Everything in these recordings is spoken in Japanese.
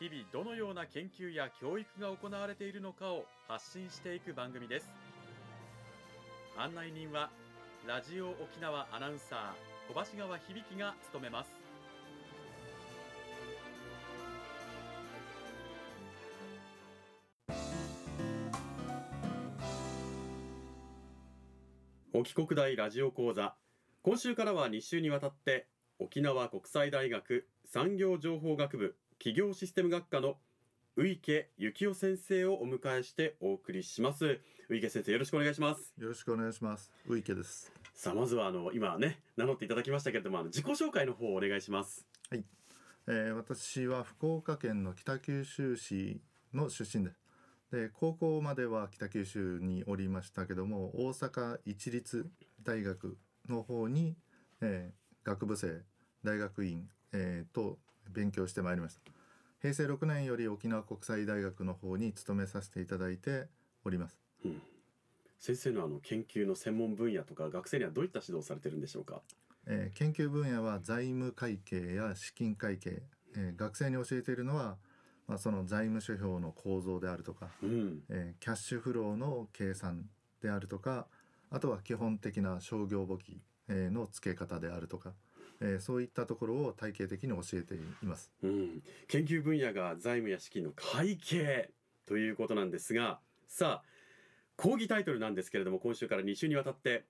日々どのような研究や教育が行われているのかを発信していく番組です。案内人はラジオ沖縄アナウンサー小橋川響が務めます。沖国大ラジオ講座。今週からは2週にわたって沖縄国際大学産業情報学部企業システム学科の宇池幸雄先生をお迎えしてお送りします宇池先生よろしくお願いしますよろしくお願いします。ウイケです。さあまずはあの今ね名乗っていただきましたけれどもあの自己紹介の方をお願いしますはい。えー私は福岡県の北九州市の出身で、で高校までは北九州におりましたけども、大阪一律大学の方に、えー学部生大学院、えーと勉強してまいりました。平成6年より沖縄国際大学の方に勤めさせていただいております。先生のあの研究の専門分野とか学生にはどういった指導をされてるんでしょうか？えー研究分野は財務会計や資金会計、えー学生に教えているのは、まあ、その財務諸表の構造であるとか、うん。えーキャッシュフローの計算であるとかあとは基本的な商業簿記、えーの付け方であるとか、えーそういったところを体系的に教えています。うん、研究分野が財務や資金の会計ということなんですがさあ講義タイトルなんですけれども今週から2週にわたって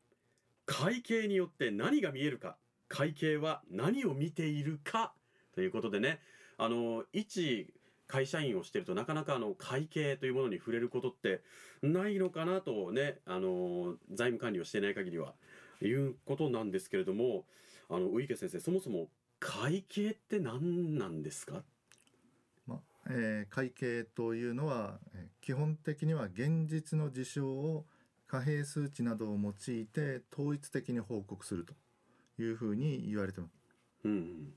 会計によって何が見えるか会計は何を見ているかということでねあの一会社員をしてるとなかなかあの会計というものに触れることってないのかなとねあの財務管理をしていない限りはいうことなんですけれどもあの宇池先生そもそも会計って何なんですか？まあえー会計というのは、えー基本的には現実の事象を貨幣数値などを用いて統一的に報告するというふうに言われてます。うんうん、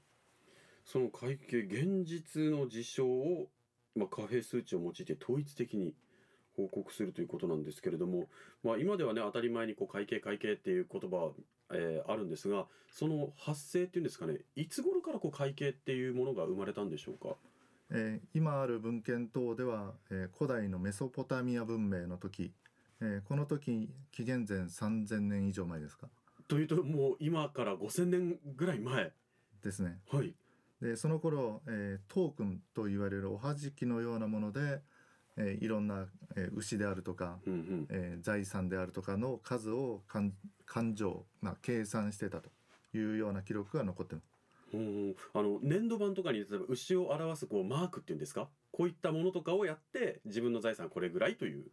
その会計現実の事象を、まあ、貨幣数値を用いて統一的に報告するということなんですけれども、まあ、今ではね当たり前にこう会計会計っていう言葉は、えーあるんですがその発生っていうんですかねいつ頃からこう会計っていうものが生まれたんでしょうか？えー今ある文献等では、えー古代のメソポタミア文明の時、えーこの時紀元前3000年以上前ですか？というともう今から5,000年ぐらい前ですね。はい。でその頃、えートークンと言われるおはじきのようなもので、えーいろんな、えー牛であるとか、うんうん。えー財産であるとかの数を勘勘定、まあ、計算してたというような記録が残ってます。うんあの粘土板とかに例えば牛を表すこうマークっていうんですか？こういったものとかをやって自分の財産これぐらいという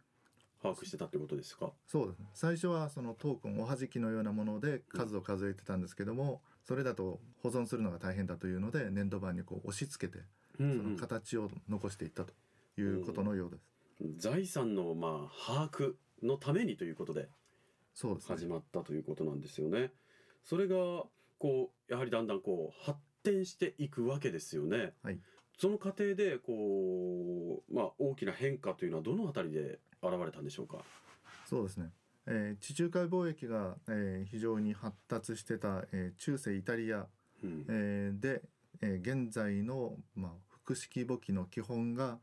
把握してたってことですか？そうですね。最初はそのトークンおはじきのようなもので数を数えてたんですけども、それだと保存するのが大変だというので粘土板にこう押し付けてうんうん。その形を残していったということのようです、財産のまあ把握のためにということでそうですね始まったということなんですよね。それがこうやはりだんだんこう発展していくわけですよね。はいその過程でこうまあ大きな変化というのはどのあたりで現れたんでしょうか？そうですね、えー地中海貿易が、えー非常に発達してた、えー中世イタリア、うんえーで、えー現在の、まあ、複式簿記の基本が、まあ、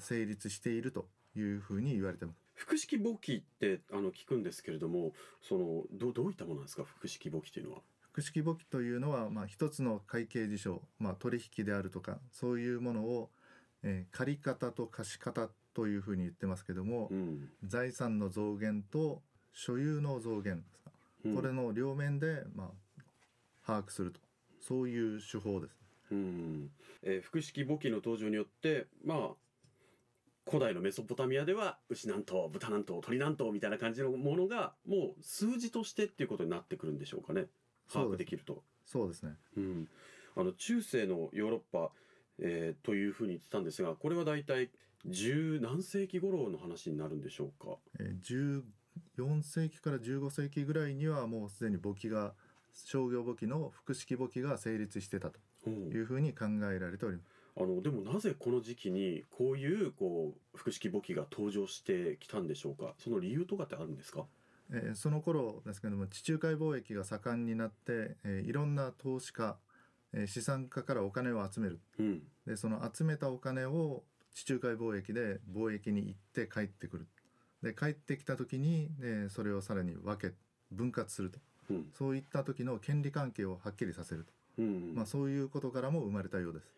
成立しているというふうに言われてます。複式簿記ってあの聞くんですけれども、そのどどういったものなんですか？複式簿記というのは。複式簿記というのは、まあ、一つの会計事象、まあ、取引であるとかそういうものを、えー借方と貸方というふうに言ってますけども、うん。財産の増減と所有の増減うん。これの両面で、まあ、把握すると。そういう手法です。うん。えー複式簿記の登場によってまあ古代のメソポタミアでは牛何頭豚何頭鳥何頭みたいな感じのものがもう数字としてっていうことになってくるんでしょうかね把握できると。そうですねうん、あの中世のヨーロッパ、えーというふうに言ってたんですがこれは大体十何世紀頃の話になるんでしょうか？えー14世紀から15世紀ぐらいにはもうすでに簿記が商業簿記の複式簿記が成立してたとうんいうふうに考えられております。あのでもなぜこの時期にこういうこう複式簿記が登場してきたんでしょうか？その理由とかってあるんですか？えーその頃ですけども地中海貿易が盛んになって、えーいろんな投資家、えー資産家からお金を集めるうん。でその集めたお金を地中海貿易で貿易に行って帰ってくるで帰ってきた時に、えーそれをさらに分け分割するとうん。そういった時の権利関係をはっきりさせると、うん。まあ、そういうことからも生まれたようです。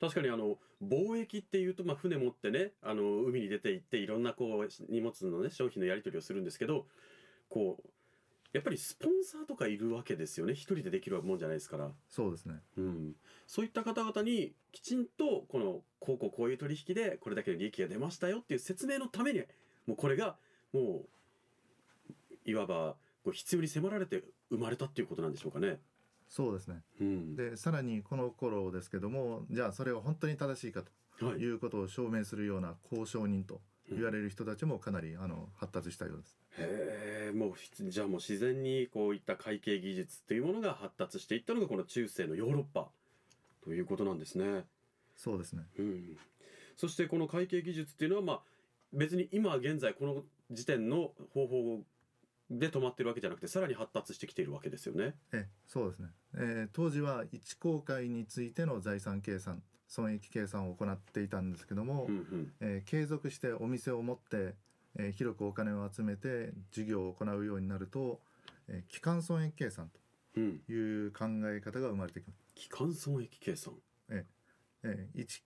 確かにあの貿易っていうと、まあ、船持ってねあの海に出て行っていろんなこう荷物のね商品のやり取りをするんですけどこうやっぱりスポンサーとかいるわけですよね。一人でできるもんじゃないですから、そうですね。うん、そういった方々にきちんとこのこうこうこういう取引でこれだけの利益が出ましたよっていう説明のためにもうこれがもういわばこう必要に迫られて生まれたっていうことなんでしょうかね。そうですね。うん、でさらにこの頃ですけどもじゃあそれが本当に正しいかとはい。いうことを証明するような交渉人と言われる人たちもかなりあの発達したようです。へえもうひじゃあもう自然にこういった会計技術っていうものが発達していったのがこの中世のヨーロッパということなんですね。そうですね。うん、そしてこの会計技術っていうのはまあ別に今現在この時点の方法で止まってるわけじゃなくてさらに発達してきているわけですよね。えそうですね、えー当時は一公開についての財産計算損益計算を行っていたんですけども、うんうんえー継続してお店を持って、えー広くお金を集めて事業を行うようになると、えー基幹損益計算うん、という考え方が生まれてきます。基幹損益計算。えー一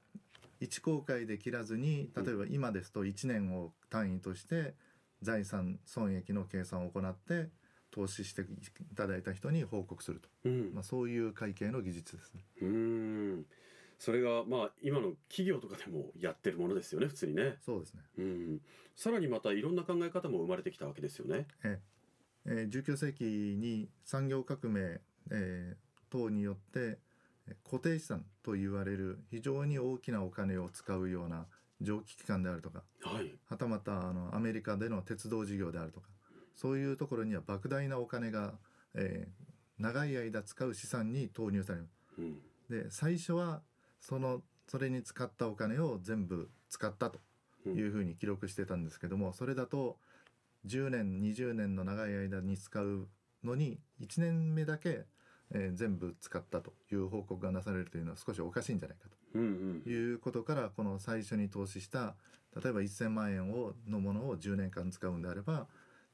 一公開で切らずに例えば今ですと1年を単位として財産損益の計算を行って投資していただいた人に報告すると、うんまあ、そういう会計の技術ですね。うーんそれがまあ今の企業とかでもやってるものですよね普通にね。そうですねうん、さらにまたいろんな考え方も生まれてきたわけですよね。ええー19世紀に産業革命、えー等によってえー固定資産と言われる非常に大きなお金を使うような蒸気機関であるとかはい。はたまたあのアメリカでの鉄道事業であるとかそういうところには莫大なお金が、えー長い間使う資産に投入されるうん。で最初はそのそれに使ったお金を全部使ったというふうに記録してたんですけども、それだと10年20年の長い間に使うのに1年目だけ、えー全部使ったという報告がなされるというのは少しおかしいんじゃないかと。いうことからこの最初に投資した例えば1000万円をのものを10年間使うんであれば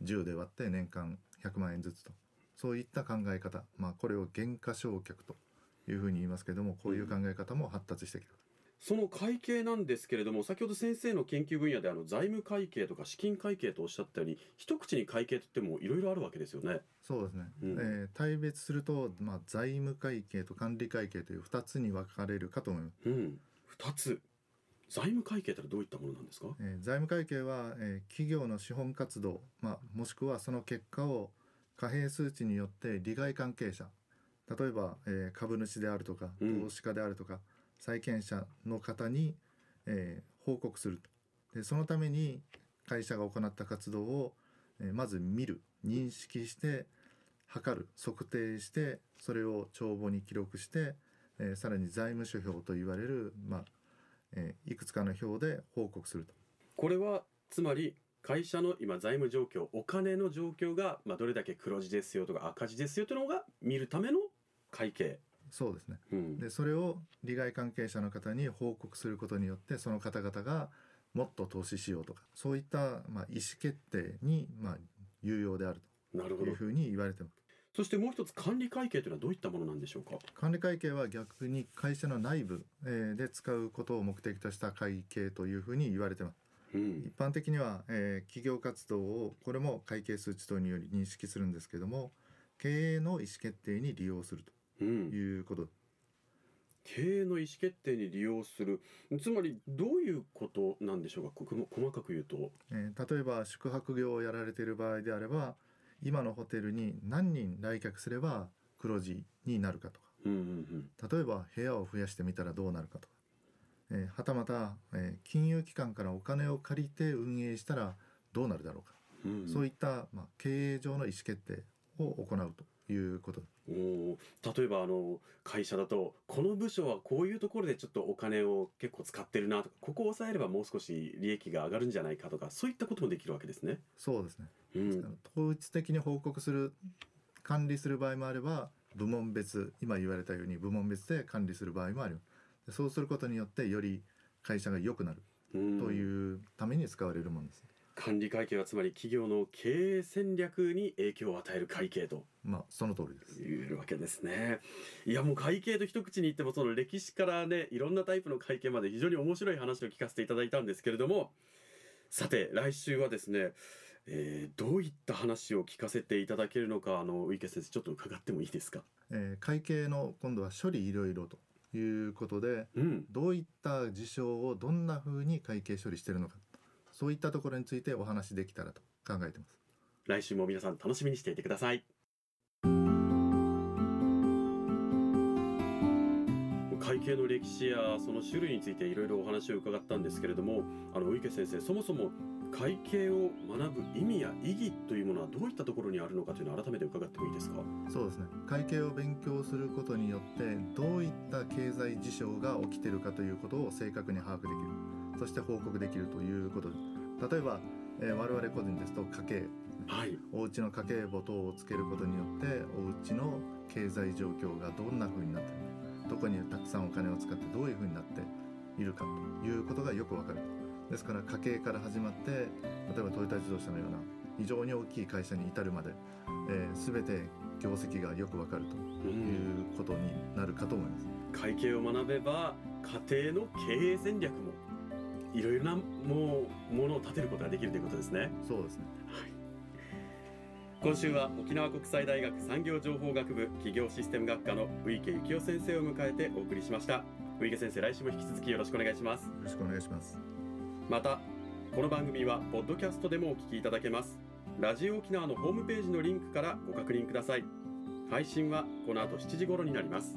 10で割って年間100万円ずつと。そういった考え方、まあ、これを減価償却というふうに言いますけどもこういう考え方も発達してきてる。その会計なんですけれども先ほど先生の研究分野であの財務会計とか資金会計とおっしゃったように一口に会計といってもいろいろあるわけですよね。そうですね、うん。えー対別すると、まあ、財務会計と管理会計という2つに分かれるかと思います、うん、二つ。財務会計ってのはどういったものなんですか？えー財務会計は、えー企業の資本活動、まあ、もしくはその結果を貨幣数値によって利害関係者例えば、えー株主であるとかうん。投資家であるとか、債権者の方に、えー報告するとでそのために会社が行った活動を、えーまず見る認識して測る測定してそれを帳簿に記録して、えーさらに財務諸表と言われる、まあえーいくつかの表で報告すると。これはつまり会社の今財務状況お金の状況が、まあ、どれだけ黒字ですよとか赤字ですよというのが見るための会計。そうですねうんでそれを利害関係者の方に報告することによってその方々がもっと投資しようとかそういった、まあ、意思決定に、まあ、有用であるというふうに言われてます。そしてもう一つ管理会計というのはどういったものなんでしょうか？管理会計は逆に会社の内部、えーで使うことを目的とした会計というふうに言われてます。うん一般的には、えー企業活動をこれも会計数値等により認識するんですけども経営の意思決定に利用するうんということ。経営の意思決定に利用する。つまりどういうことなんでしょうか？ここ細かく言うと。えー例えば宿泊業をやられている場合であれば今のホテルに何人来客すれば黒字になるかとか。うんうん例えば部屋を増やしてみたらどうなるかとか。えーはたまた、えー金融機関からお金を借りて運営したらどうなるだろうか、うんそういった、まあ、経営上の意思決定を行うということ。おー例えばあの会社だとこの部署はこういうところでちょっとお金を結構使ってるなとかここを抑えればもう少し利益が上がるんじゃないかとかそういったこともできるわけですね。そうですね、うん、統一的に報告する管理する場合もあれば部門別今言われたように部門別で管理する場合もあるでそうすることによってより会社が良くなるうんというために使われるものです、管理会計はつまり企業の経営戦略に影響を与える会計とまあその通りです言えるわけですね。いやもう会計と一口に言ってもその歴史からねいろんなタイプの会計まで非常に面白い話を聞かせていただいたんですけれどもさて来週はですね、えーどういった話を聞かせていただけるのかあのウイケ先生ちょっと伺ってもいいですか？えー会計の今度は処理いろいろということでうん、どういった事象をどんな風に会計処理しているのかそういったところについてお話できたらと考えてます。来週も皆さん楽しみにしていてください。会計の歴史やその種類についていろいろお話を伺ったんですけれどもあのウイケ先生そもそも会計を学ぶ意味や意義というものはどういったところにあるのかというのを改めて伺ってもいいですか？そうですね。会計を勉強することによってどういった経済事象が起きているかということを正確に把握できるそして報告できるということ。例えば、えー我々個人ですと家計。はい。お家の家計簿等をつけることによってお家の経済状況がどんな風になっているか。どこにたくさんお金を使ってどういう風になっているかということがよくわかるですから家計から始まって例えばトヨタ自動車のような非常に大きい会社に至るまで、えー、全て業績がよくわかるとういんうことになるかと思います。会計を学べば家庭の経営戦略もいろいろなもうものを立てることができるということですね。そうですね。今週は沖縄国際大学産業情報学部企業システム学科のウイケ幸雄先生を迎えてお送りしました。ウイケ先生来週も引き続きよろしくお願いします。よろしくお願いします。またこの番組はポッドキャストでもお聞きいただけます。ラジオ沖縄のホームページのリンクからご確認ください。配信はこの後7時頃になります